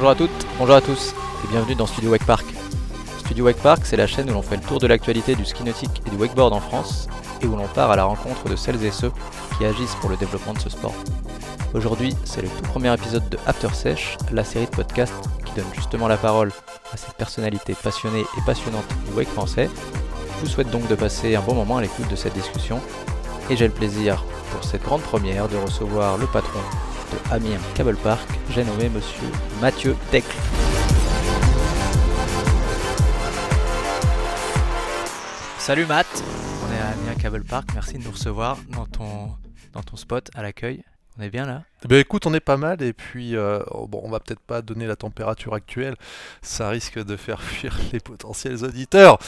Bonjour à toutes, bonjour à tous et bienvenue dans Studio Wake Park. Studio Wake Park, c'est la chaîne où l'on fait le tour de l'actualité du ski nautique et du wakeboard en France et où l'on part à la rencontre de celles et ceux qui agissent pour le développement de ce sport. Aujourd'hui, c'est le tout premier épisode de After Sesh, la série de podcasts qui donne justement la parole à ces personnalités passionnées et passionnantes du wake français. Je vous souhaite donc de passer un bon moment à l'écoute de cette discussion et j'ai le plaisir pour cette grande première de recevoir le patron de Amiens Cable Park, j'ai nommé monsieur Mathieu Decle. Salut Matt, on est à Amiens Cable Park, merci de nous recevoir dans ton, dans ton spot à l'accueil. On est bien là? Ben écoute, on est pas mal et puis euh, oh, bon, on va peut-être pas donner la température actuelle, ça risque de faire fuir les potentiels auditeurs.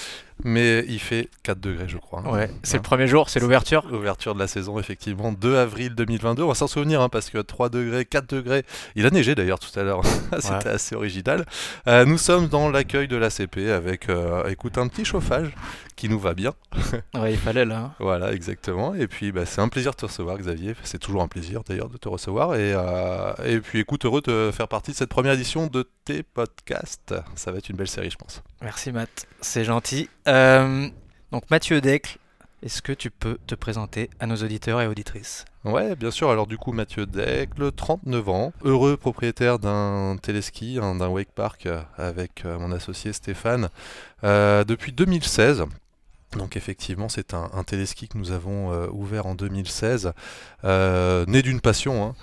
Mais il fait 4 degrés, je crois. Ouais, c'est le premier jour, c'est l'ouverture. L'ouverture de la saison, effectivement, 2 avril 2022. On va s'en souvenir, hein, parce que 3 degrés, 4 degrés. Il a neigé d'ailleurs tout à l'heure. C'était assez original. Euh, nous sommes dans l'accueil de l'ACP avec, euh, écoute, un petit chauffage qui nous va bien. ouais, il fallait là. Hein. Voilà, exactement. Et puis, bah, c'est un plaisir de te recevoir, Xavier. C'est toujours un plaisir d'ailleurs de te recevoir. Et, euh, et puis, écoute, heureux de faire partie de cette première édition de tes podcasts. Ça va être une belle série, je pense. Merci, Matt. C'est gentil. Euh, donc Mathieu Decle, est-ce que tu peux te présenter à nos auditeurs et auditrices? Ouais, bien sûr. Alors du coup, Mathieu Decle, 39 ans, heureux propriétaire d'un téléski, hein, d'un wake park euh, avec mon associé Stéphane depuis 2016. Donc effectivement, c'est un, téléski que nous avons ouvert en 2016, né d'une passion. Hein.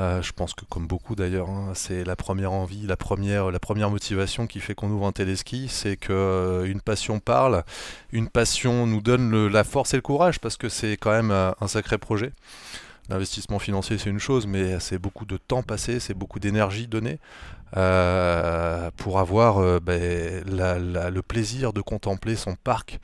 Euh, je pense que comme beaucoup d'ailleurs, hein, c'est la première envie, la première, motivation qui fait qu'on ouvre un téléski, c'est que euh, une passion parle, une passion nous donne la force et le courage parce que c'est quand même euh, un sacré projet. L'investissement financier c'est une chose, mais c'est beaucoup de temps passé, c'est beaucoup d'énergie donnée pour avoir ben, le plaisir de contempler son parc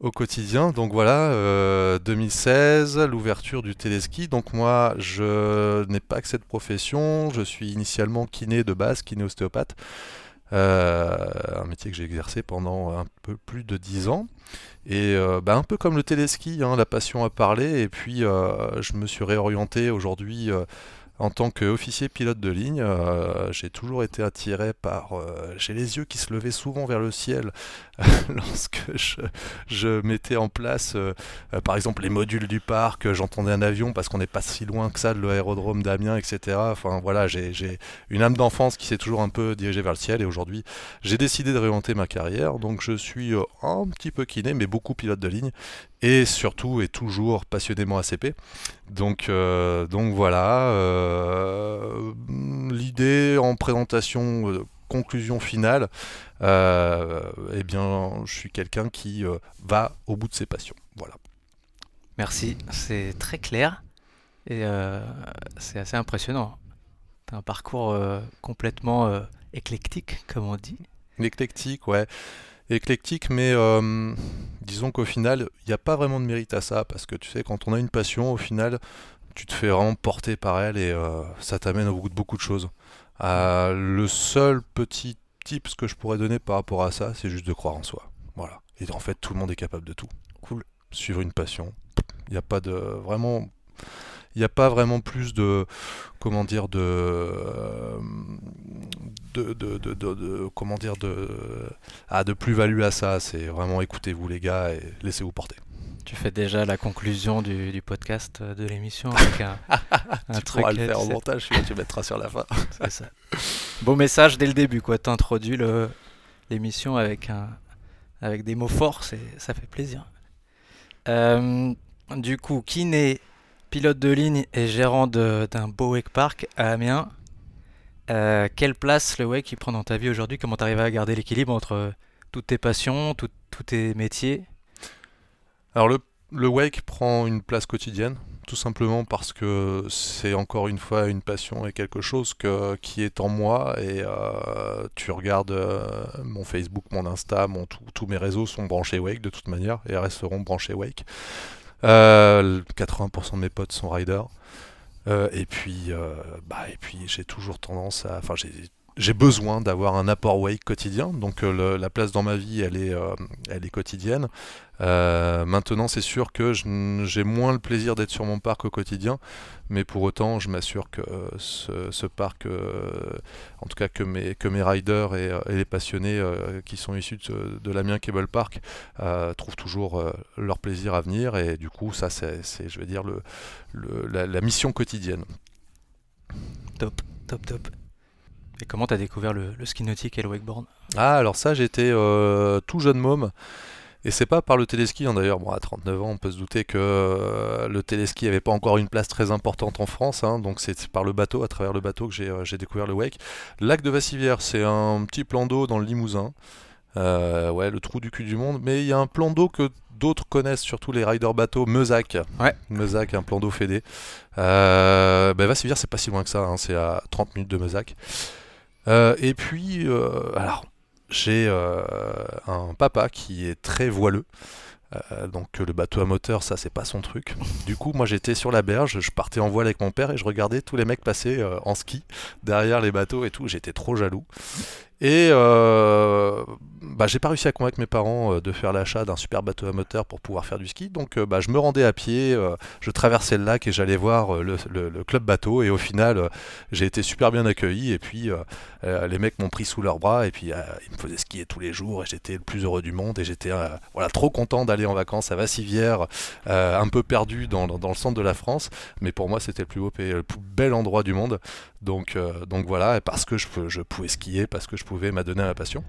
au quotidien. Donc voilà, 2016, euh, l'ouverture du téléski. Donc moi, je n'ai pas que cette profession. Je suis initialement kiné de base, kiné ostéopathe. Euh, un métier que j'ai exercé pendant un peu plus de 10 ans. Et euh, bah, un peu comme le téléski, hein, la passion a parlé. Et puis je me suis réorienté aujourd'hui en tant qu'officier pilote de ligne, euh, j'ai toujours été attiré par... Euh, j'ai les yeux qui se levaient souvent vers le ciel lorsque je, mettais en place, euh, par exemple, les modules du parc, j'entendais un avion parce qu'on n'est pas si loin que ça de l'aérodrome d'Amiens, etc. Enfin voilà, j'ai une âme d'enfance qui s'est toujours un peu dirigée vers le ciel et aujourd'hui, j'ai décidé de réorienter ma carrière. Donc je suis un petit peu kiné, mais beaucoup pilote de ligne et surtout et toujours passionnément ACP. Donc, euh, voilà, euh, l'idée en présentation, euh, conclusion finale, eh bien, je suis quelqu'un qui va au bout de ses passions. Voilà. Merci, c'est très clair et c'est assez impressionnant. Tu as un parcours complètement éclectique, comme on dit. Éclectique, ouais éclectique, mais euh, disons qu'au final, il n'y a pas vraiment de mérite à ça, parce que tu sais, quand on a une passion, au final, tu te fais vraiment porter par elle et euh, ça t'amène au bout de beaucoup de choses. Euh, le seul petit tip que je pourrais donner par rapport à ça, c'est juste de croire en soi. Voilà. Et en fait, tout le monde est capable de tout. Cool. Suivre une passion. Il n'y a pas de. Vraiment il n'y a pas vraiment plus de comment dire de de, de, de, comment dire de ah, de plus-value à ça. C'est vraiment écoutez-vous les gars et laissez-vous porter. Tu fais déjà la conclusion du, du podcast de l'émission avec un, un tu truc. le faire en montage, tu mettras sur la fin. C'est ça. Beau message dès le début, quoi. T'introduis l'émission avec un avec des mots forts, ça fait plaisir. Euh, du coup, qui n'est pilote de ligne et gérant d'un beau wake park à Amiens. Euh, quelle place le wake prend dans ta vie aujourd'hui? Comment tu arrives à garder l'équilibre entre toutes tes passions, tous tes métiers? Alors le, wake prend une place quotidienne, tout simplement parce que c'est encore une fois une passion et quelque chose qui est en moi. Et euh, tu regardes euh, mon Facebook, mon Insta, mon, tous mes réseaux sont branchés wake de toute manière et resteront branchés wake. 80% euh, de mes potes sont riders. Et puis, bah, et puis j'ai toujours tendance à. Enfin, j'ai j'ai besoin d'avoir un apport wake quotidien, donc euh, la place dans ma vie, elle est, euh, elle est quotidienne. Euh, maintenant, c'est sûr que j'ai moins le plaisir d'être sur mon parc au quotidien, mais pour autant, je m'assure que ce, parc, en tout cas que mes, que mes riders et, les passionnés qui sont issus de, de l'Amiens Cable Park, trouvent toujours leur plaisir à venir, et du coup, ça, c'est, je vais dire, la mission quotidienne. Top, top, top. Et comment t'as découvert le, ski nautique et le wakeboard? Ah, alors ça, j'étais euh, tout jeune môme. Et c'est pas par le téléski, hein, d'ailleurs, bon, à 39 ans, on peut se douter que euh, le téléski n'avait pas encore une place très importante en France, hein, donc c'est par le bateau, à travers le bateau, que j'ai euh, découvert le wake. lac de Vassivière, c'est un petit plan d'eau dans le Limousin, ouais, le trou du cul du monde, mais il y a un plan d'eau que d'autres connaissent, surtout les riders bateaux, Meuzac. Ouais. Meuzac, un plan d'eau fédé. Euh, ben Vassivière, c'est pas si loin que ça, hein, c'est à 30 minutes de Meuzac. Euh, et puis, euh, alors, j'ai euh, un papa qui est très voileux. donc le bateau à moteur, ça c'est pas son truc. Du coup, moi j'étais sur la berge, je partais en voile avec mon père et je regardais tous les mecs passer en ski derrière les bateaux et tout. J'étais trop jaloux. Et euh, bah, j'ai pas réussi à convaincre mes parents euh, de faire l'achat d'un super bateau à moteur pour pouvoir faire du ski. Donc euh, bah, je me rendais à pied, je traversais le lac et j'allais voir le, club bateau. Et au final, j'ai été super bien accueilli. Et puis les mecs m'ont pris sous leurs bras et puis ils me faisaient skier tous les jours. Et j'étais le plus heureux du monde. Et j'étais voilà, trop content d'aller en vacances à Vassivière, un peu perdu dans, le centre de la France. Mais pour moi, c'était le plus beau le plus bel endroit du monde. Donc, donc voilà, parce que je, je pouvais skier, parce que je pouvait m'adonner à ma passion.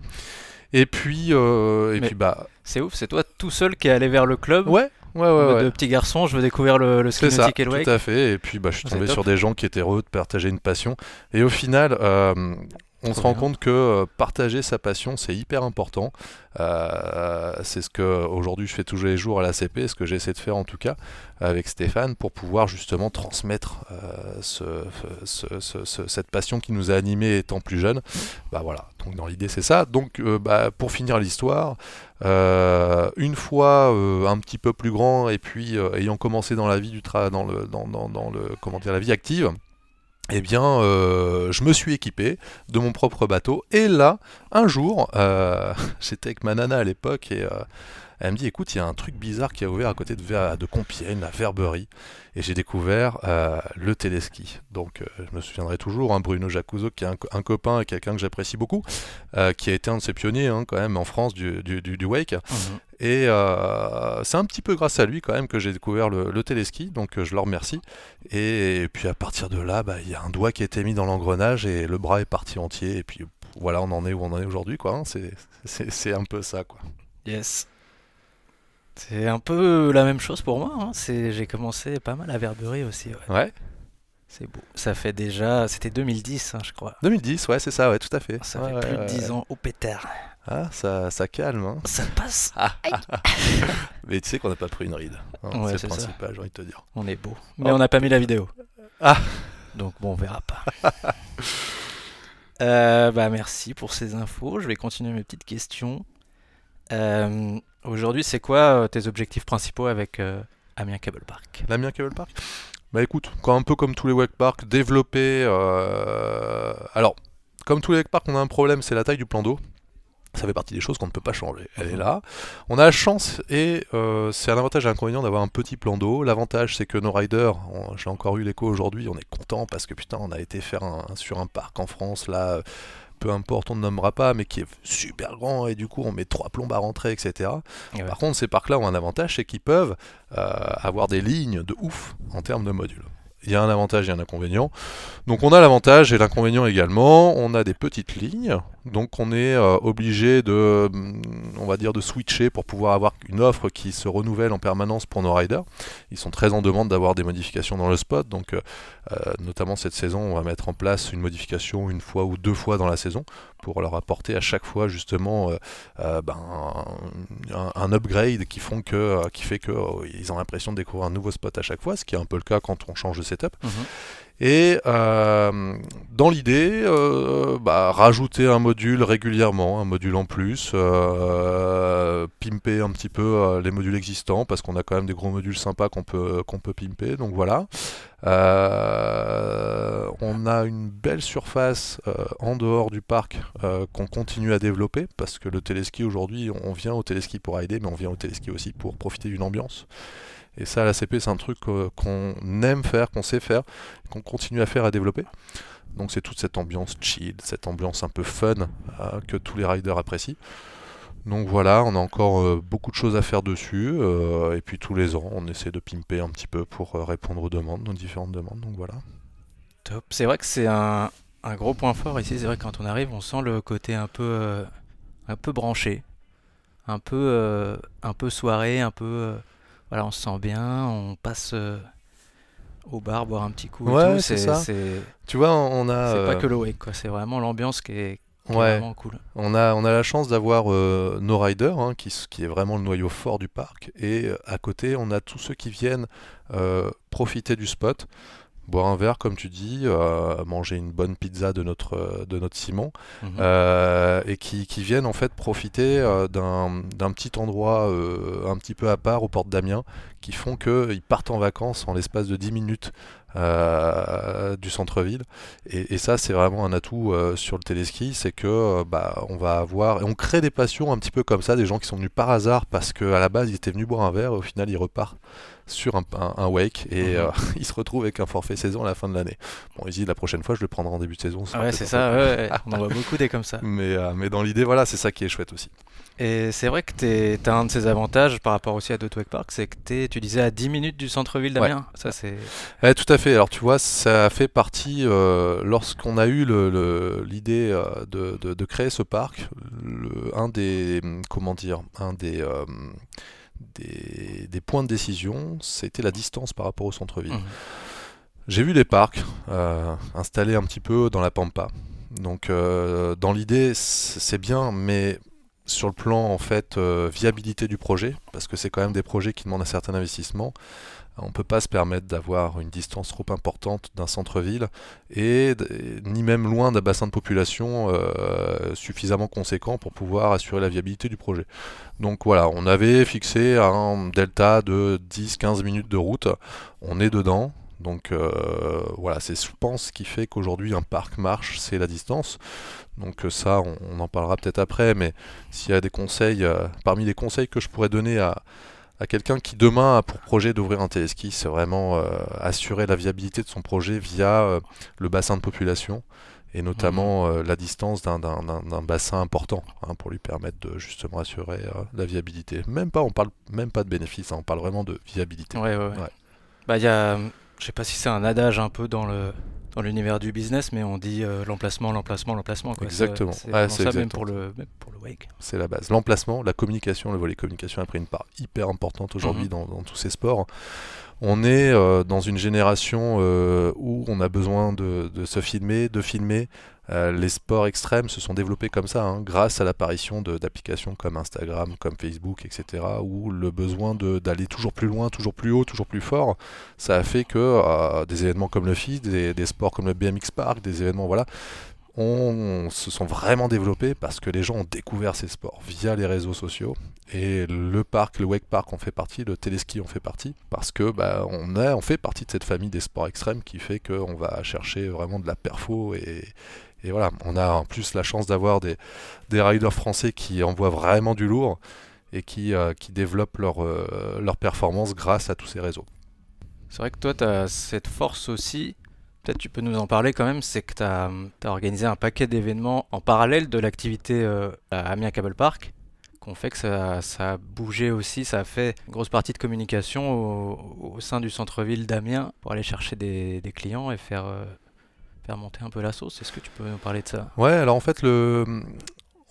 Et puis, euh, et puis bah. C'est ouf, c'est toi tout seul qui est allé vers le club. Ouais. Ouais, ouais, ouais. De petit garçon, je veux découvrir le, le ski nautique et le wake. Tout à fait. Et puis, bah, je suis tombé sur des gens qui étaient heureux de partager une passion. Et au final, euh, on se rend compte que euh, partager sa passion, c'est hyper important. Euh, c'est ce que aujourd'hui je fais tous les jours à l'ACP, ce que j'essaie de faire en tout cas avec Stéphane pour pouvoir justement transmettre euh, cette passion qui nous a animés étant plus jeunes. Bah voilà, donc dans l'idée c'est ça. Donc bah, pour finir l'histoire, une fois un petit peu plus grand et puis ayant commencé dans la vie du travail, dans le, dans, dans le comment dire, la vie active eh bien, euh, je me suis équipé de mon propre bateau. Et là, un jour, euh, j'étais avec ma nana à l'époque et euh, elle me dit écoute, il y a un truc bizarre qui a ouvert à côté de, de Compiègne, la Verberie. Et j'ai découvert le téléski. Donc, je me souviendrai toujours, hein, Bruno Jacuzzo, qui est un, copain et quelqu'un que j'apprécie beaucoup, qui a été un de ses pionniers hein, quand même en France du, du, wake. Mhm. Et euh, c'est un petit peu grâce à lui quand même que j'ai découvert le, téléski, donc euh, je le remercie. Et, puis à partir de là, bah, il y a un doigt qui a été mis dans l'engrenage et le bras est parti entier. Et puis voilà, on en est où on en est aujourd'hui, quoi. Hein. C'est un peu ça, quoi. Yes. C'est un peu la même chose pour moi. Hein. J'ai commencé pas mal à Verberie aussi. Ouais. C'est beau. Ça fait déjà. C'était 2010, hein, je crois. 2010, ouais, c'est ça, ouais, tout à fait. Ça fait plus de 10 ans au pétard. Ah, ça, ça calme. Hein. Ça passe. Mais tu sais qu'on n'a pas pris une ride. Hein, c'est le principal, j'ai envie de te dire. On est beau. Mais on n'a pas mis la vidéo. Ah Donc bon, on verra pas. Euh, bah, merci pour ces infos. Je vais continuer mes petites questions. Euh, aujourd'hui, c'est quoi euh, tes objectifs principaux avec Amiens Cable Park? L'Amiens Cable Park? Bah écoute, quand, un peu comme tous les wake parks, développer. Alors, comme tous les wake parks, on a un problème, c'est la taille du plan d'eau. Ça fait partie des choses qu'on ne peut pas changer. Elle est là. On a la chance et euh, c'est un avantage et un inconvénient d'avoir un petit plan d'eau. L'avantage c'est que nos riders, j'ai encore eu l'écho aujourd'hui, on est content parce que putain on a été faire un, sur un parc en France là, peu importe on ne nommera pas, mais qui est super grand et du coup on met trois plombes à rentrer, etc. Par contre ces parcs là ont un avantage, c'est qu'ils peuvent euh, avoir des lignes de ouf en termes de modules il y a un avantage et un inconvénient. Donc on a l'avantage et l'inconvénient également, on a des petites lignes, donc on est euh, obligé de, on va dire, de switcher pour pouvoir avoir une offre qui se renouvelle en permanence pour nos riders. Ils sont très en demande d'avoir des modifications dans le spot, donc euh, euh, notamment cette saison, on va mettre en place une modification une fois ou deux fois dans la saison pour leur apporter à chaque fois justement ben, un, upgrade qui, font que, qui fait qu'ils ont l'impression de découvrir un nouveau spot à chaque fois, ce qui est un peu le cas quand on change de setup. Mhm. Et euh, dans l'idée, euh, bah, rajouter un module régulièrement, un module en plus, euh, pimper un petit peu les modules existants, parce qu'on a quand même des gros modules sympas qu'on peut, qu'on peut pimper, donc voilà. on on a une belle surface euh, en dehors du parc euh, qu'on continue à développer parce que le téléski aujourd'hui, on vient au téléski pour aider, mais on vient au téléski aussi pour profiter d'une ambiance. Et ça, la CP, c'est un truc qu'on aime faire, qu'on sait faire, qu'on continue à faire, à développer. Donc c'est toute cette ambiance chill, cette ambiance un peu fun que tous les riders apprécient. Donc voilà, on a encore euh, beaucoup de choses à faire dessus. Euh, et puis tous les ans, on essaie de pimper un petit peu pour euh, répondre aux demandes, aux différentes demandes. Donc voilà. Top. C'est vrai que c'est un, gros point fort ici. C'est vrai que quand on arrive, on sent le côté un peu, un peu branché, un peu, un peu soirée, un peu. Voilà, on se sent bien, on passe au bar boire un petit coup. Ouais, c'est ça. Tu vois, on a. C'est pas que le wake, quoi. C'est vraiment l'ambiance qui est, Ouais. Cool. On a, on a la chance d'avoir euh, nos riders, hein, qui, qui, est vraiment le noyau fort du parc, et euh, à côté, on a tous ceux qui viennent euh, profiter du spot, boire un verre, comme tu dis, manger une bonne pizza de notre, de notre Simon, mhm. et qui, qui, viennent en fait profiter d'un petit endroit un petit peu à part aux portes d'Amiens, qui font qu'ils partent en vacances en l'espace de 10 minutes euh, du centre-ville. Et, ça, c'est vraiment un atout euh, sur le téléski, c'est que euh, bah, on va avoir, et on crée des passions un petit peu comme ça, des gens qui sont venus par hasard parce qu'à la base ils étaient venus boire un verre, et au final ils repartent sur un, wake et mhm. ils se retrouvent avec un forfait saison à la fin de l'année. Bon, ils disent la prochaine fois je le prendrai en début de saison. ouais, c'est ça, on en voit beaucoup des comme ça. Mais, mais dans l'idée, voilà, c'est ça qui est chouette aussi. Et c'est vrai que tu as un de ces avantages par rapport aussi à wake parks, c'est que es, tu disais à 10 minutes du centre-ville d'Amiens. Ça, c'est... tout à fait. Alors tu vois, ça fait partie, euh, lorsqu'on a eu l'idée euh, de, créer ce parc, un des, comment dire, un des, euh, des, points de décision, c'était la distance par rapport au centre-ville. Mmh. J'ai vu les parcs installés un petit peu dans la pampa. Donc dans l'idée, c'est bien, mais sur le plan en fait euh, viabilité du projet, parce que c'est quand même des projets qui demandent un certain investissement. On ne peut pas se permettre d'avoir une distance trop importante d'un centre-ville et ni même loin d'un bassin de population euh, suffisamment conséquent pour pouvoir assurer la viabilité du projet. Donc voilà, on avait fixé un delta de 10-15 minutes de route, on est dedans, donc euh, voilà, c'est je pense ce qui fait qu'aujourd'hui un parc marche, c'est la distance. Donc euh, ça, on, en parlera peut-être après, mais s'il y a des conseils, euh, parmi les conseils que je pourrais donner à, quelqu'un qui demain a pour projet d'ouvrir un téléski, c'est vraiment assurer la viabilité de son projet via le bassin de population et notamment mmh. la distance d'un bassin important hein, pour lui permettre de justement assurer la viabilité. Même pas, on parle même pas de bénéfices, hein, on parle vraiment de viabilité. Ouais, ouais, Bah, il y a je sais pas si c'est un adage un peu dans le dans l'univers du business, mais on dit euh, l'emplacement, l'emplacement, l'emplacement. Exactement. C'est ça même pour le, pour le wake. C'est la base. L'emplacement, la communication, le volet communication a pris une part hyper importante aujourd'hui mhm. dans, dans, tous ces sports. On est euh, dans une génération euh, où on a besoin de, de, se filmer, de filmer, euh, les sports extrêmes se sont développés comme ça, hein, grâce à l'apparition d'applications comme Instagram, comme Facebook, etc., où le besoin d'aller toujours plus loin, toujours plus haut, toujours plus fort, ça a fait que euh, des événements comme le FIS, des, sports comme le BMX Park, des événements, voilà, on, se sont vraiment développés parce que les gens ont découvert ces sports via les réseaux sociaux et le parc, le wake park en fait partie, le téléski en fait partie parce que bah, on, a, on fait partie de cette famille des sports extrêmes qui fait qu'on va chercher vraiment de la perfo et, et voilà, on a en plus la chance d'avoir des, des riders français qui envoient vraiment du lourd et qui, euh, qui développent leur, euh, leur performance grâce à tous ces réseaux. C'est vrai que toi, tu as cette force aussi, peut-être tu peux nous en parler quand même, c'est que tu as, organisé un paquet d'événements en parallèle de l'activité euh, à Amiens Cable Park, qu'on fait que ça, ça, a bougé aussi, ça a fait une grosse partie de communication au, sein du centre-ville d'Amiens pour aller chercher des, clients et faire monter un peu la sauce. Est-ce que tu peux nous parler de ça? Ouais, alors en fait, le...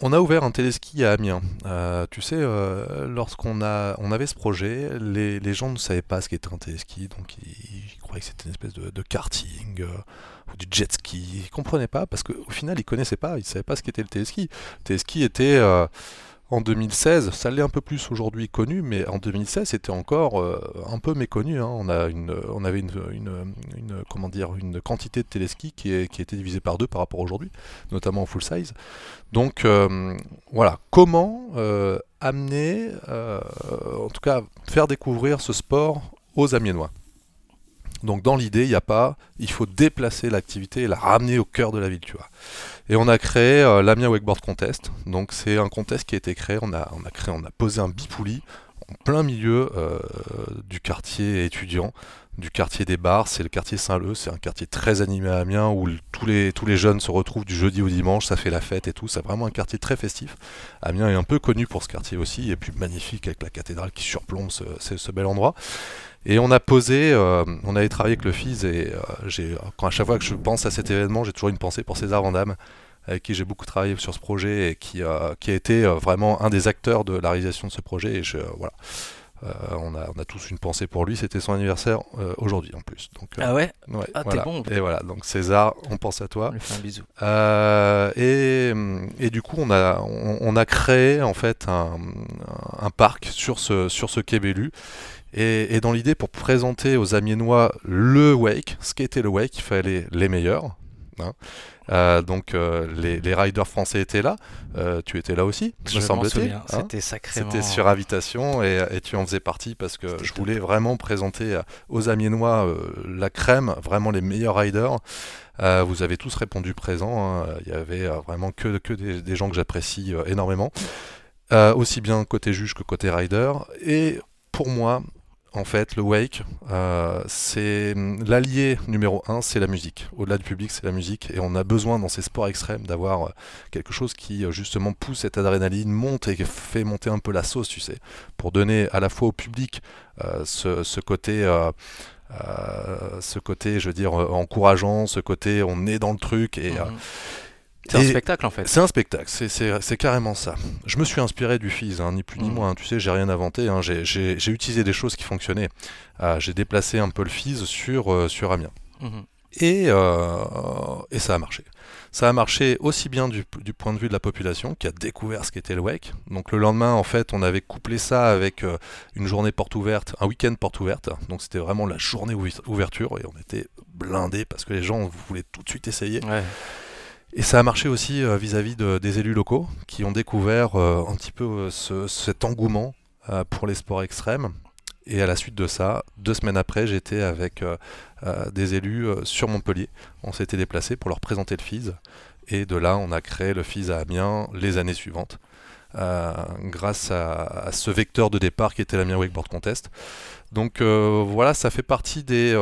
on a ouvert un téléski à Amiens. Euh, tu sais, euh, lorsqu'on a... on avait ce projet, les, les, gens ne savaient pas ce qu'était un téléski, donc ils, croyaient que c'était une espèce de, karting. Euh, ou du jet ski, ils comprenaient pas parce qu'au final ils connaissaient pas, ils savaient pas ce qu'était le téléski. Le téléski était en 2016, ça l'est un peu plus aujourd'hui connu, mais en 2016 c'était encore euh, un peu méconnu. Hein. On, avait une, comment dire, une quantité de téléskis qui, est, qui était divisée par deux par rapport aujourd'hui, notamment en full size. Donc euh, voilà, comment euh, amener, en tout cas faire découvrir ce sport aux Amiénois? Donc dans l'idée, il n'y a pas, il faut déplacer l'activité et la ramener au cœur de la ville. Et on a créé euh, Wakeboard Contest. Donc c'est un contest qui a été créé, on a, on a créé, on a posé un bipouli en plein milieu euh, du quartier étudiant, du quartier des bars, c'est le quartier Saint-Leu, c'est un quartier très animé à Amiens où tous les, tous les jeunes se retrouvent du jeudi au dimanche, ça fait la fête et tout, c'est vraiment un quartier très festif. Amiens est un peu connu pour ce quartier aussi, et puis magnifique avec la cathédrale qui surplombe ce, ce bel endroit. Et on a posé, euh, on avait travaillé avec le FIS et euh, à chaque fois que je pense à cet événement, j'ai toujours une pensée pour César Vandamme, avec qui j'ai beaucoup travaillé sur ce projet et qui, euh, qui a été vraiment un des acteurs de la réalisation de ce projet. Et je, voilà. on, a, on a tous une pensée pour lui, c'était son anniversaire aujourd'hui en plus. Donc, ah ouais, ouais Ah voilà. t'es bon Et voilà, donc César, on pense à toi. On lui fait un bisou. Euh, et, et, du coup, on a, on, on, a créé en fait un, un parc sur ce, sur ce quai Bellu et, et dans l'idée, pour présenter aux Amiénois le Wake, ce qu'était le Wake, il fallait les meilleurs. Hein. Euh, donc euh, les, les, riders français étaient là, euh, tu étais là aussi, me semble-t-il. Hein C'était sacrément. C'était sur invitation et, et, tu en faisais partie parce que je voulais top. vraiment présenter aux Amiénois la crème, vraiment les meilleurs riders. vous avez tous répondu présent. Hein. Il y avait vraiment que, que des, des gens que j'apprécie énormément, aussi bien côté juge que côté rider. Et pour moi, en fait, le wake, euh, c'est l'allié numéro un, c'est la musique. Au-delà du public, c'est la musique, et on a besoin dans ces sports extrêmes d'avoir quelque chose qui justement pousse cette adrénaline, monte et fait monter un peu la sauce, tu sais, pour donner à la fois au public euh, ce, côté. Euh, je veux dire, encourageant, ce côté on est dans le truc et, mmh. C'est un spectacle en fait. C'est un spectacle, c'est carrément ça. Je me suis inspiré du FIS, hein, ni plus ni mmh. moins. Hein. Tu sais, j'ai rien inventé. Hein. J'ai utilisé des choses qui fonctionnaient. Euh, j'ai déplacé un peu le FIS sur, euh, sur Amiens. Mmh. Et, euh, et ça a marché. Ça a marché aussi bien du, du, point de vue de la population qui a découvert ce qu'était le WEC. Donc le lendemain, en fait, on avait couplé ça avec euh, une journée porte ouverte, un week-end porte ouverte. Donc c'était vraiment la journée ouverture et on était blindés parce que les gens voulaient tout de suite essayer. Ouais. Et ça a marché aussi vis-à-vis -vis de, des élus locaux qui ont découvert euh, un petit peu euh, ce, cet engouement euh, pour les sports extrêmes. Et à la suite de ça, deux semaines après, j'étais avec euh, des élus sur Montpellier. On s'était déplacé pour leur présenter le FIS. Et de là, on a créé le FIS à Amiens les années suivantes. grâce à, ce vecteur de départ qui était l'Amiens Wakeboard Contest. Donc voilà, ça fait partie des,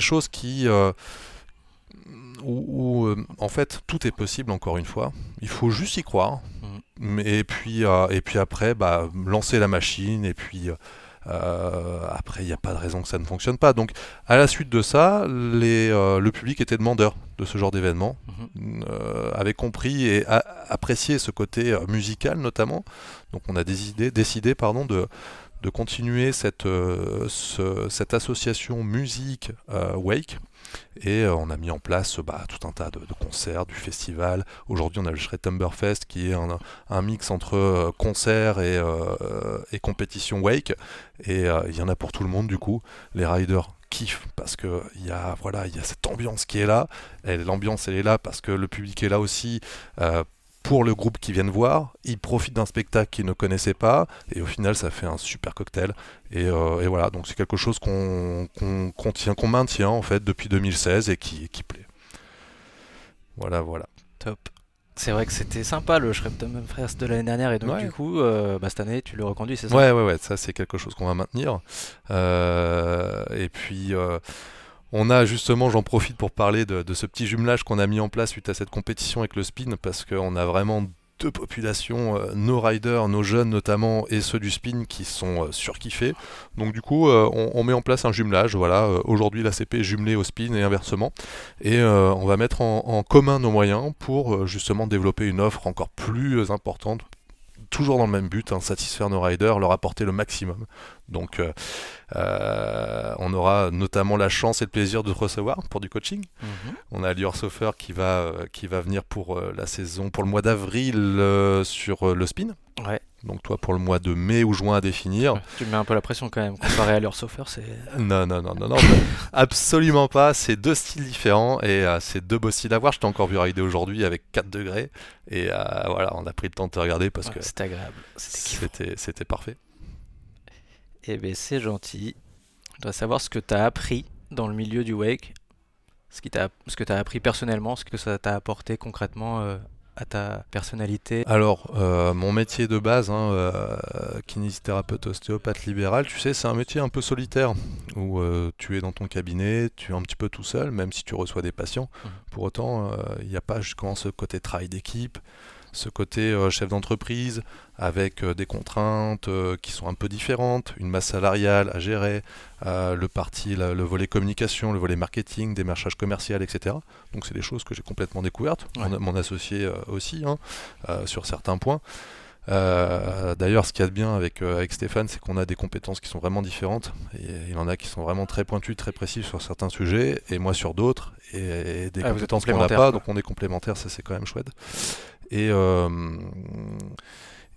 choses qui où, où euh, en fait tout est possible encore une fois. Il faut juste y croire. Mmh. Et puis euh, et puis après bah, lancer la machine et puis euh, après il n'y a pas de raison que ça ne fonctionne pas. Donc à la suite de ça, les, euh, le public était demandeur de ce genre d'événement, mmh. avait compris et apprécié ce côté musical notamment. Donc on a décidé, décidé pardon de de continuer cette, ce, cette association musique Wake et euh, on a mis en place bah, tout un tas de, concerts, du festival. Aujourd'hui, on a le Schrettenberfest qui est un, mix entre euh, concert et, euh, compétition wake. Et il y en a pour tout le monde, du coup. Les riders kiffent parce que il y a voilà il y a cette ambiance qui est là l'ambiance elle est là parce que le public est là aussi euh, pour le groupe qui viennent voir, ils profitent d'un spectacle qu'ils ne connaissaient pas, et au final ça fait un super cocktail. Et, euh, et voilà, donc c'est quelque chose qu'on qu qu tient, qu'on maintient en fait depuis 2016 et qui, qui plaît. Voilà, voilà. Top. C'est vrai que c'était sympa le Shrepton Fest de l'année dernière et donc ouais. du coup euh, bah, cette année tu le reconduis c'est ça? Ouais ouais ouais ça c'est quelque chose qu'on va maintenir euh, et puis on a justement, j'en profite pour parler de, ce petit jumelage qu'on a mis en place suite à cette compétition avec le spin, parce qu'on a vraiment deux populations, euh, nos riders, nos jeunes notamment, et ceux du spin qui sont euh, surkiffés. Donc du coup, euh, on, met en place un jumelage. Voilà, aujourd'hui la CP est jumelée au spin et inversement, et on va mettre en, commun nos moyens pour justement développer une offre encore plus importante toujours dans le même but, hein, satisfaire nos riders, leur apporter le maximum. Donc on aura notamment la chance et le plaisir de te recevoir pour du coaching. -hmm. On a Lior Sofer qui va, euh, qui va venir pour la saison, pour le mois d'avril sur le spin. Ouais. Donc toi pour le mois de mai ou juin à définir. Tu mets un peu la pression quand même, comparé à leur Sofer, c'est... Non, non, non, non, non absolument pas. C'est deux styles différents et euh, c'est deux beaux styles à voir. Je t'ai encore vu rider aujourd'hui avec 4 degrés et euh, voilà, on a pris le temps de te regarder parce ouais, que... C'était agréable. C'était parfait. Eh bien c'est gentil. Je voudrais savoir ce que tu as appris dans le milieu du wake, ce, qui t'a- ce que tu as appris personnellement, ce que ça t'a apporté concrètement euh, à ta personnalité. Alors, euh, mon métier de base, hein, euh, kinésithérapeute ostéopathe libéral, tu sais, c'est un métier un peu solitaire, où euh, tu es dans ton cabinet, tu es un petit peu tout seul, même si tu reçois des patients. Mhm. Pour autant, il n'y a pas justement ce côté travail d'équipe, ce côté euh, chef d'entreprise, avec euh, des contraintes euh, qui sont un peu différentes, une masse salariale à gérer, le parti, le volet communication, le volet marketing, démarchage commercial, etc. Donc c'est des choses que j'ai complètement découvertes, Ouais. mon, mon associé aussi, hein, sur certains points. Euh, D'ailleurs, ce qu'il y a de bien avec, euh, avec Stéphane, c'est qu'on a des compétences qui sont vraiment différentes. Et il en a qui sont vraiment très pointues, très précises sur certains sujets, et moi sur d'autres, et, et des Ah, compétences qu'on n'a pas, donc on est complémentaires, ça c'est quand même chouette. Et, euh,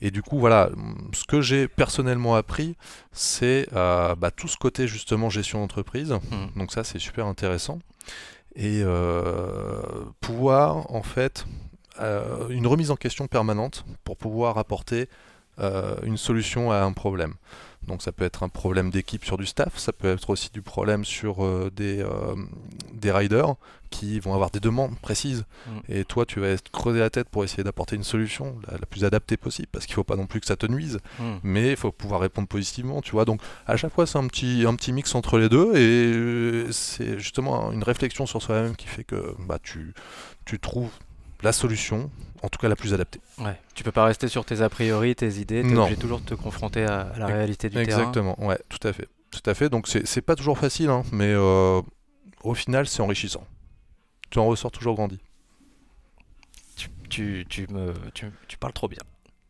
et du coup, voilà, ce que j'ai personnellement appris, c'est euh, bah, tout ce côté justement gestion d'entreprise. Mhm. Donc ça, c'est super intéressant. Et euh, pouvoir, en fait, une remise en question permanente pour pouvoir apporter une solution à un problème. Donc ça peut être un problème d'équipe sur du staff, ça peut être aussi du problème sur euh, des, euh, des riders qui vont avoir des demandes précises. Mm. Et toi, tu vas creusé la tête pour essayer d'apporter une solution la, la plus adaptée possible, parce qu'il ne faut pas non plus que ça te nuise Mhm. mais il faut pouvoir répondre positivement, tu vois. Donc à chaque fois, c'est un petit, un petit mix entre les deux, et euh, c'est justement une réflexion sur soi-même qui fait que bah, tu, tu trouves la solution, en tout cas la plus adaptée. Ouais. Tu peux pas rester sur tes a priori, tes idées, tu obligé toujours de te confronter à, à la réalité du terrain. Exactement, ouais, tout à fait. Tout à fait, donc c'est pas toujours facile, hein, mais euh, au final, c'est enrichissant. Tu en ressors toujours grandi. Tu, tu, tu me, tu, tu parles trop bien.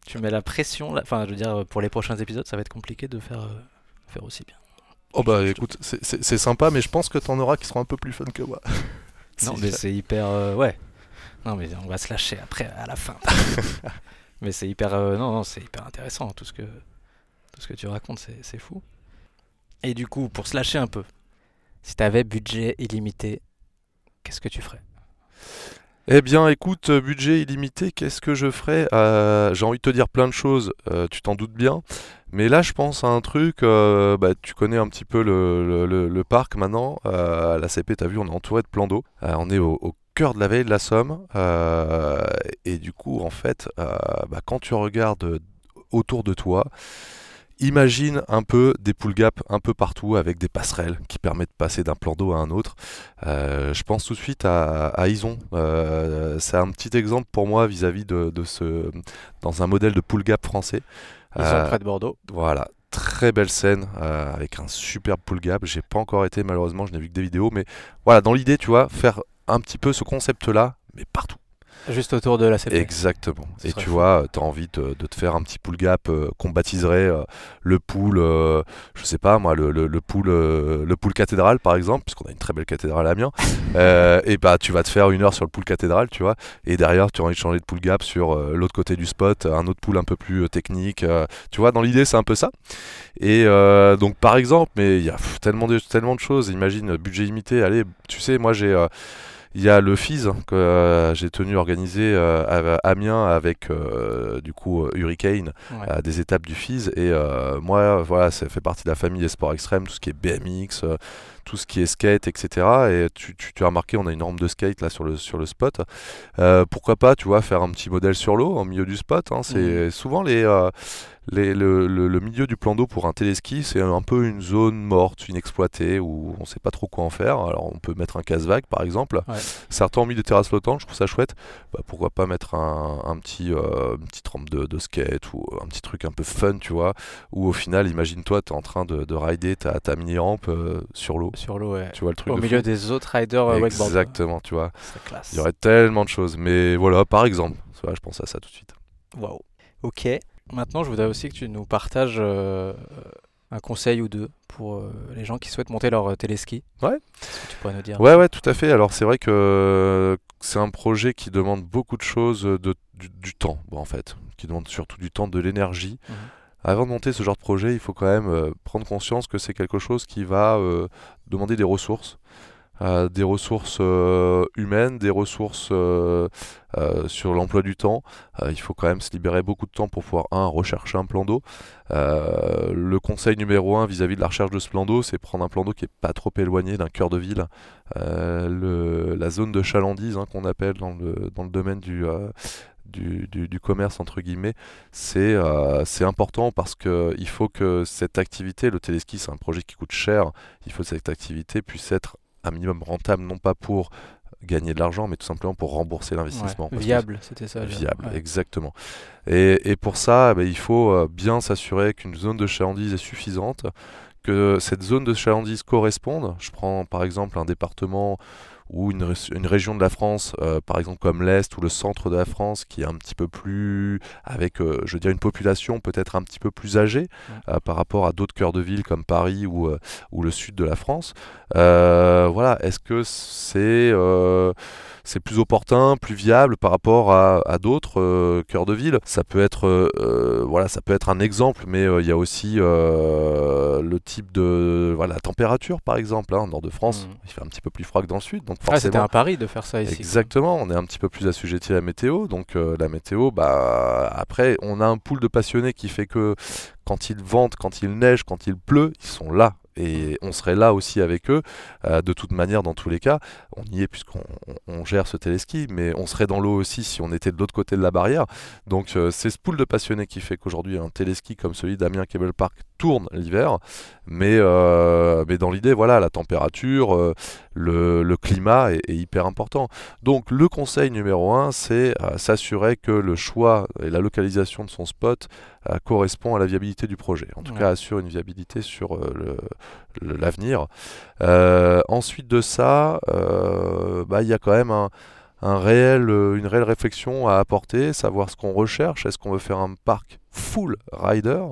Tu mets la pression, là. enfin je veux dire, pour les prochains épisodes, ça va être compliqué de faire, euh, faire aussi bien. Oh bah écoute, c'est- sympa, mais je pense que t'en auras qui seront un peu plus fun que moi. Non, mais c'est hyper. euh, ouais. Non, mais on va se lâcher après, à la fin. mais c'est hyper. euh, non, non, c'est hyper intéressant. Tout ce que, tout ce que tu racontes, c'est c'est fou. Et du coup, pour se lâcher un peu, si tu avais budget illimité, qu'est-ce que tu ferais? Eh bien, écoute, euh, budget illimité, qu'est-ce que je ferais? Euh, J'ai envie de te dire plein de choses, euh, tu t'en doutes bien. Mais là, je pense à un truc, euh, bah, tu connais un petit peu le, le- le- le parc maintenant. À la CP, tu as vu, on est entouré de plans d'eau. On est au, au cœur de la vallée de la Somme. euh, et du coup, en fait, euh, bah, quand tu regardes autour de toi, imagine un peu des pool gaps un peu partout avec des passerelles qui permettent de passer d'un plan d'eau à un autre. Euh, je pense tout de suite à, à Ison. Euh, c'est un petit exemple pour moi vis-à-vis de, de ce dans un modèle de pool gap français. Euh, près de Bordeaux. voilà, très belle scène avec un superbe pool gap. J'ai pas encore été malheureusement, je n'ai vu que des vidéos, mais voilà, dans l'idée, tu vois, faire un petit peu ce concept-là, mais partout. Juste autour de la CP. Exactement. Et tu fou. vois, tu as envie de, de te faire un petit pool gap euh, qu'on baptiserait euh, le pool, euh, je sais pas moi, le, le, le pool, euh, le pool cathédrale par exemple, puisqu'on a une très belle cathédrale à Amiens. Et bah tu vas te faire une heure sur le pool cathédrale, tu vois. Et derrière, tu as envie de changer de pool gap sur l'autre côté du spot, un autre pool un peu plus technique. tu vois, dans l'idée, c'est un peu ça. Et donc par exemple, mais il y a pff, tellement de, tellement de choses. Imagine, budget limité. Allez, tu sais, moi j'ai. Il y a le FIS que euh, j'ai tenu à organiser euh, à Amiens avec euh, du coup Hurricane Ouais. des étapes du FIS et moi voilà ça fait partie de la famille des sports extrêmes tout ce qui est BMX tout ce qui est skate etc et tu, tu, tu as remarqué on a une norme de skate là sur le, sur le spot. Euh, pourquoi pas tu vois faire un petit modèle sur l'eau au milieu du spot hein, c'est souvent les, euh, les le, le- le milieu du plan d'eau pour un téléski c'est un peu une zone morte inexploitée où on sait pas trop quoi en faire. Alors on peut mettre un casse-vague par exemple. Ouais. certains ont mis des terrasses flottantes je trouve ça chouette. Bah, pourquoi pas mettre un, un petit euh, une petite rampe de, de skate ou un petit truc un peu fun tu vois où au final imagine-toi tu es en train de, de rider ta, ta mini rampe sur l'eau Sur l'eau, ouais. tu vois le truc Au de milieu fou des autres riders wakeboard. exactement tu vois il y aurait tellement de choses mais voilà par exemple Voilà, je pense à ça tout de suite Waouh. Ok. Maintenant, je voudrais aussi que tu nous partages euh, un conseil ou deux pour euh, les gens qui souhaitent monter leur euh, téléski. Ouais. Est-ce que tu pourrais nous dire? Ouais, ouais, tout à fait. Alors, c'est vrai que c'est un projet qui demande beaucoup de choses, de, du, du temps, bon, en fait, qui demande surtout du temps, de l'énergie. Mhm. Avant de monter ce genre de projet, il faut quand même euh, prendre conscience que c'est quelque chose qui va euh, demander des ressources. des ressources humaines, des ressources sur l'emploi du temps. il faut quand même se libérer beaucoup de temps pour pouvoir, un, rechercher un plan d'eau. le conseil numéro un vis-à-vis de la recherche de ce plan d'eau, c'est prendre un plan d'eau qui est pas trop éloigné d'un cœur de ville. la zone de chalandise hein, qu'on appelle dans le, dans le domaine du, du, commerce, entre guillemets, euh, c'est important parce qu'il faut que cette activité, le téléski, c'est un projet qui coûte cher, il faut que cette activité puisse être un minimum rentable, non pas pour gagner de l'argent, mais tout simplement pour rembourser l'investissement. viable, c'était ça. Viable, exactement. Et, pour ça, eh ben, il faut euh, bien s'assurer qu'une zone de chalandise est suffisante, que cette zone de chalandise corresponde. Je prends par exemple un département ou une, une, région de la France, euh, par exemple comme l'Est ou le centre de la France, qui est un petit peu plus, avec, euh, je veux dire, une population peut-être un petit peu plus âgée euh, par rapport à d'autres cœurs de ville comme Paris ou, ou le sud de la France. voilà, est-ce que c'est c'est plus opportun, plus viable par rapport à, d'autres euh, cœurs de ville. Ça peut être, euh, euh, voilà, ça peut être un exemple, mais il y a aussi le type de, voilà, la température par exemple. Hein, nord de France, mmh. il fait un petit peu plus froid que dans le sud, donc forcément. Ah, c'était un pari de faire ça ici. Exactement, on est un petit peu plus assujetti à la météo, donc la météo, bah après, on a un pool de passionnés qui fait que quand il vente, quand il neige, quand il pleut, ils sont là et on serait là aussi avec eux. Euh, de toute manière, dans tous les cas, on y est puisqu'on gère ce téléski, mais on serait dans l'eau aussi si on était de l'autre côté de la barrière. Donc euh, c'est ce pool de passionnés qui fait qu'aujourd'hui un téléski comme celui d'Amiens Cable Park tourne l'hiver, mais, euh, mais dans l'idée, voilà, la température, le, climat est, hyper important. Donc le conseil numéro un, c'est s'assurer que le choix et la localisation de son spot correspond à la viabilité du projet. En tout cas, assure une viabilité sur l'avenir. Euh, ensuite de ça, euh, bah, il y a quand même un, réel, une réelle réflexion à apporter, savoir ce qu'on recherche. Est-ce qu'on veut faire un parc full rider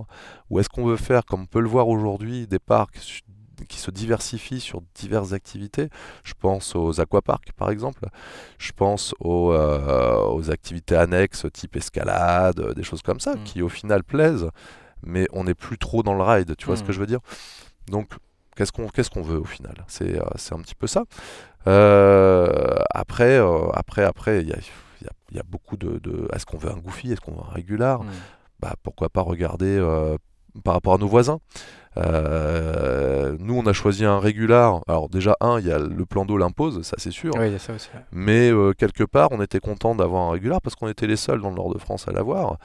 ou est-ce qu'on veut faire, comme on peut le voir aujourd'hui, des parcs qui se diversifient sur diverses activités? Je pense aux aquaparks par exemple. Je pense aux, euh, activités annexes type escalade, des choses comme ça, mm. qui au final plaisent, mais on n'est plus trop dans le ride. Tu vois ce que mm. je veux dire? Donc Qu'est-ce qu'on qu'est-ce qu'on veut au final? C'est c'est un petit peu ça. Euh, après, après, après, il y a, y a, beaucoup de. de est-ce qu'on veut un Goofy? Est-ce qu'on veut un régular? Mm. Bah, Pourquoi pas regarder par rapport à nos voisins euh, nous, on a choisi un régular. Alors déjà, un, il y a le plan d'eau l'impose, ça c'est sûr. Oui, ça aussi, Mais euh, quelque part, on était content d'avoir un régular parce qu'on était les seuls dans le nord de France à l'avoir.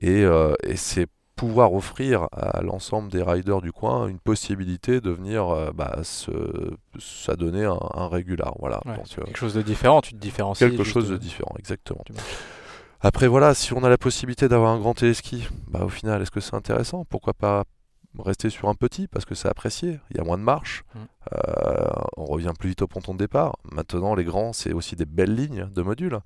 Et, euh, et c'est pouvoir offrir à l'ensemble des riders du coin une possibilité de venir bah, s'adonner un, un régular. Voilà. quelque chose de différent, tu te différencies. Quelque chose de différent, exactement. Après voilà, si on a la possibilité d'avoir un grand téléski, bah, au final, est-ce que c'est intéressant? Pourquoi pas rester sur un petit parce que c'est apprécié, il y a moins de marche, mm. euh, on revient plus vite au ponton de départ. Maintenant, les grands, c'est aussi des belles lignes de modules.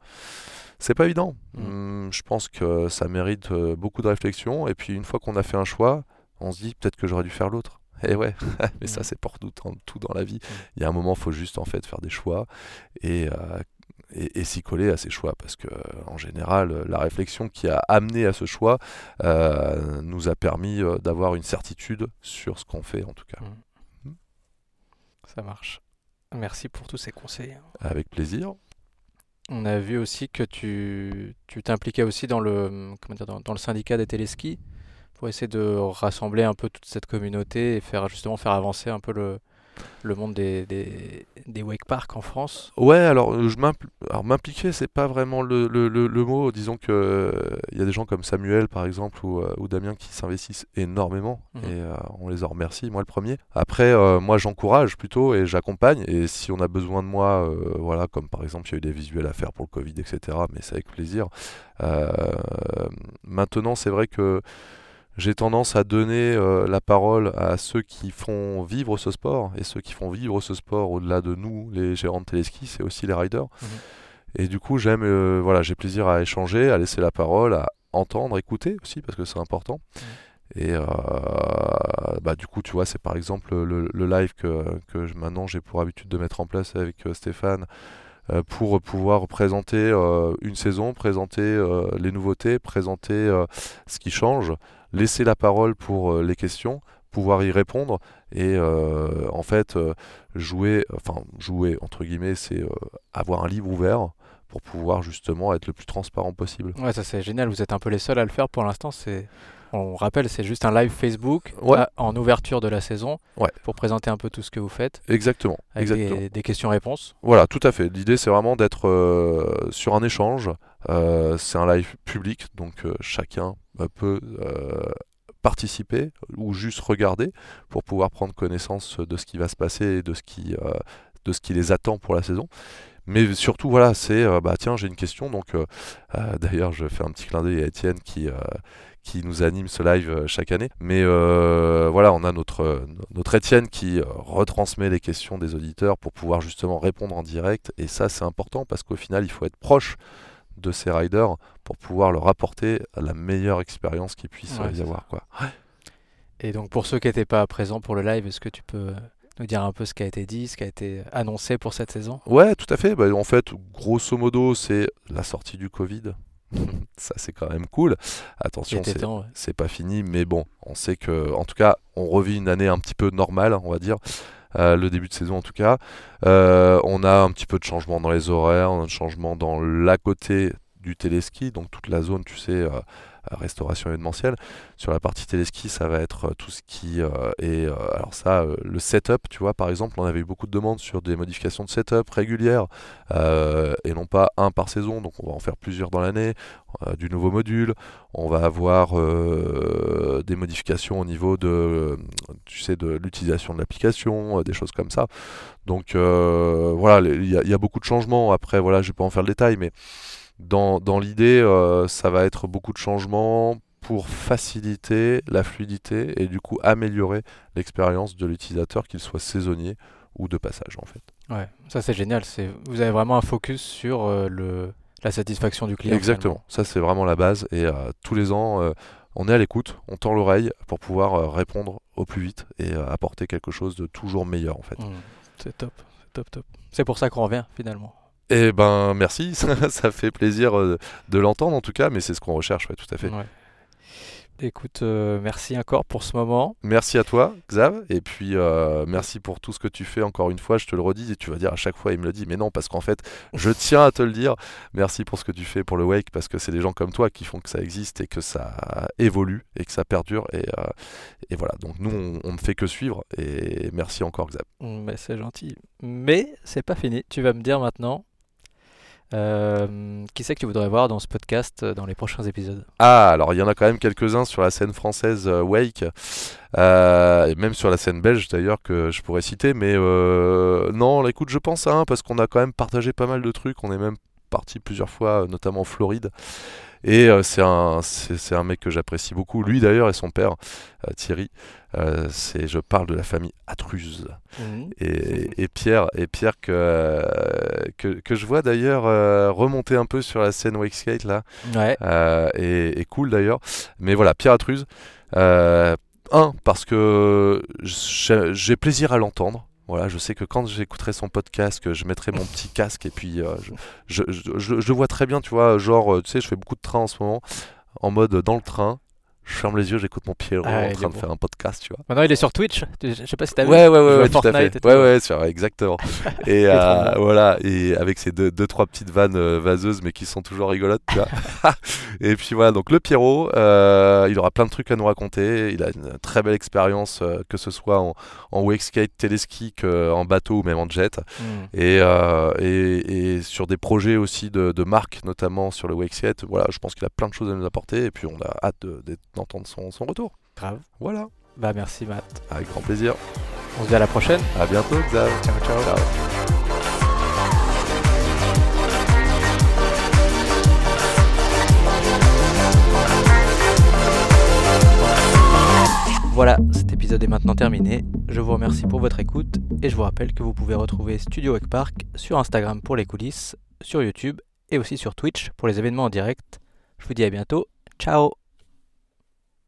C'est pas évident. Mm. Hum, je pense que ça mérite euh, beaucoup de réflexion. Et puis, une fois qu'on a fait un choix, on se dit peut-être que j'aurais dû faire l'autre. Et ouais, mais ça, mm. c'est pour tout, tout dans la vie. Il y a un moment, il faut juste en fait faire des choix. Et euh, et, s'y coller à ses choix parce que en général la réflexion qui a amené à ce choix euh, nous a permis euh, d'avoir une certitude sur ce qu'on fait en tout cas. Mmh. Mmh. Ça marche. Merci pour tous ces conseils. Avec plaisir. On a vu aussi que tu t'impliquais aussi dans le, comment dire, dans, le syndicat des téléskis pour essayer de rassembler un peu toute cette communauté et faire justement faire avancer un peu le, le monde des, des, des wake parks en France Ouais, alors, euh, je m'impliquer, c'est pas vraiment le, le, le, mot. Disons que euh, il y a des gens comme Samuel, par exemple, ou, euh, ou Damien qui s'investissent énormément mhm. et on les en remercie, moi le premier. Après, moi j'encourage plutôt et j'accompagne. Et si on a besoin de moi, voilà, comme par exemple, il y a eu des visuels à faire pour le Covid, etc., mais c'est avec plaisir. maintenant, c'est vrai que j'ai tendance à donner euh, la parole à ceux qui font vivre ce sport. Et ceux qui font vivre ce sport au-delà de nous, les gérants de téléski, c'est aussi les riders. Mhm. Et du coup, j'aime, euh, voilà, j'ai plaisir à échanger, à laisser la parole, à entendre, écouter aussi, parce que c'est important. Mhm. Et euh, bah, du coup, tu vois, c'est par exemple le, live que, que maintenant j'ai pour habitude de mettre en place avec Stéphane pour pouvoir présenter une saison, présenter les nouveautés, présenter ce qui change laisser la parole pour euh, les questions pouvoir y répondre et euh, en fait euh, jouer, enfin jouer entre guillemets, c'est euh, avoir un livre ouvert pour pouvoir justement être le plus transparent possible. Ouais, ça c'est génial. Vous êtes un peu les seuls à le faire pour l'instant. C'est, on rappelle, c'est juste un live Facebook Ouais. à- en ouverture de la saison Ouais. pour présenter un peu tout ce que vous faites Exactement, avec exactement. des, des questions-réponses. Voilà, tout à fait. L'idée, c'est vraiment d'être euh, sur un échange. Euh, c'est un live public, donc euh, chacun euh, peut participer ou juste regarder pour pouvoir prendre connaissance de ce qui va se passer et de ce qui, de ce qui les attend pour la saison. Mais surtout, voilà, c'est bah tiens, j'ai une question. Donc, d'ailleurs, je fais un petit clin d'œil à Étienne qui, qui nous anime ce live chaque année. Mais voilà, on a notre, notre Étienne qui retransmet les questions des auditeurs pour pouvoir justement répondre en direct. Et ça, c'est important parce qu'au final, il faut être proche de ces riders pour pouvoir leur apporter la meilleure expérience qu'ils puissent Ouais, euh, y avoir. Quoi. Et donc pour ceux qui n'étaient pas présents pour le live, est-ce que tu peux nous dire un peu ce qui a été dit, ce qui a été annoncé pour cette saison? Ouais, tout à fait. Bah, en fait, grosso modo, c'est la sortie du Covid. ça, c'est quand même cool. Attention, c'est ouais. pas fini, mais bon, on sait que, en tout cas, on revit une année un petit peu normale, on va dire. Euh, le début de saison en tout cas. Euh, on a un petit peu de changement dans les horaires, on a un changement dans l'à côté du téléski, donc toute la zone, tu sais, euh, restauration événementielle. Sur la partie téléski, ça va être euh, tout ce qui euh, est, euh, alors ça, euh, le setup, tu vois, par exemple, on avait eu beaucoup de demandes sur des modifications de setup régulières, euh, et non pas un par saison, donc on va en faire plusieurs dans l'année, euh, du nouveau module, on va avoir euh, des modifications au niveau de, tu sais, de l'utilisation de l'application, euh, des choses comme ça. Donc euh, voilà, il y, y a beaucoup de changements. Après, voilà, je vais pas en faire le détail, mais dans, dans l'idée, euh, ça va être beaucoup de changements pour faciliter la fluidité et du coup améliorer l'expérience de l'utilisateur, qu'il soit saisonnier ou de passage en fait. Ouais, ça c'est génial. C'est vous avez vraiment un focus sur euh, le la satisfaction du client. Exactement, ça c'est vraiment la base et euh, tous les ans euh, on est à l'écoute, on tend l'oreille pour pouvoir répondre au plus vite et apporter quelque chose de toujours meilleur en fait. finalement. Mm, c'est top, top, top. C'est pour ça qu'on revient finalement. Eh ben merci, ça, fait plaisir euh, de l'entendre en tout cas, mais c'est ce qu'on recherche, ouais, tout à fait. Ouais. Écoute, euh, merci encore pour ce moment. Merci à toi, Xav, et puis euh, merci pour tout ce que tu fais encore une fois. Je te le redis et tu vas dire à chaque fois, il me le dit, mais non, parce qu'en fait, je tiens à te le dire. Merci pour ce que tu fais pour le Wake, parce que c'est des gens comme toi qui font que ça existe et que ça évolue et que ça perdure. Et, euh, et voilà, donc nous, on, on ne fait que suivre. Et merci encore, Xav. Mm, Mais c'est gentil. Mais c'est pas fini. Tu vas me dire maintenant. Euh, qui c'est que tu voudrais voir dans ce podcast euh, dans les prochains épisodes? Ah, alors il y en a quand même quelques-uns sur la scène française euh, Wake, et même sur la scène belge d'ailleurs que je pourrais citer, mais non, écoute, je pense à un parce qu'on a quand même partagé pas mal de trucs, on est même parti plusieurs fois, notamment en Floride, et euh, c'est un, c'est, un mec que j'apprécie beaucoup, lui d'ailleurs et son père, euh, Thierry, euh, c'est, je parle de la famille Atruse. Et, et Pierre, et Pierre que, que, que je vois d'ailleurs remonter un peu sur la scène Wake Skate là, Ouais. et, et cool d'ailleurs. Mais voilà, Pierre Atruse, un, parce que j'ai plaisir à l'entendre. Voilà, je sais que quand j'écouterai son podcast, que je mettrai mon petit casque et puis euh, je, je, vois très bien, tu vois, genre, euh, tu sais, je fais beaucoup de train en ce moment, en mode dans le train, je ferme les yeux, j'écoute mon pied Ah, en train de faire un podcast, tu vois. Maintenant, il est sur Twitch. Je sais pas si t'as vu. Ouais, ouais, ouais, ouais, tout à fait. Ouais, ouais, exactement. et euh, voilà, et avec ces deux, deux trois petites vannes euh, vaseuses, mais qui sont toujours rigolotes, tu vois. et puis voilà, donc le Pierrot, euh, il aura plein de trucs à nous raconter. Il a une très belle expérience, euh, que ce soit en, en wake skate, téléski, en bateau ou même en jet. Mm. Et, et, et sur des projets aussi de, de marque, notamment sur le wake skate. Voilà, je pense qu'il a plein de choses à nous apporter, et puis on a hâte de- de- d'entendre son, son retour. Grave. Voilà, Bah merci Matt. avec grand plaisir. On se dit à la prochaine. À bientôt, Xav. Ciao ciao. Ciao. Voilà, cet épisode est maintenant terminé. Je vous remercie pour votre écoute et je vous rappelle que vous pouvez retrouver Studio Wake Park sur Instagram pour les coulisses, sur YouTube et aussi sur Twitch pour les événements en direct. Je vous dis à bientôt. Ciao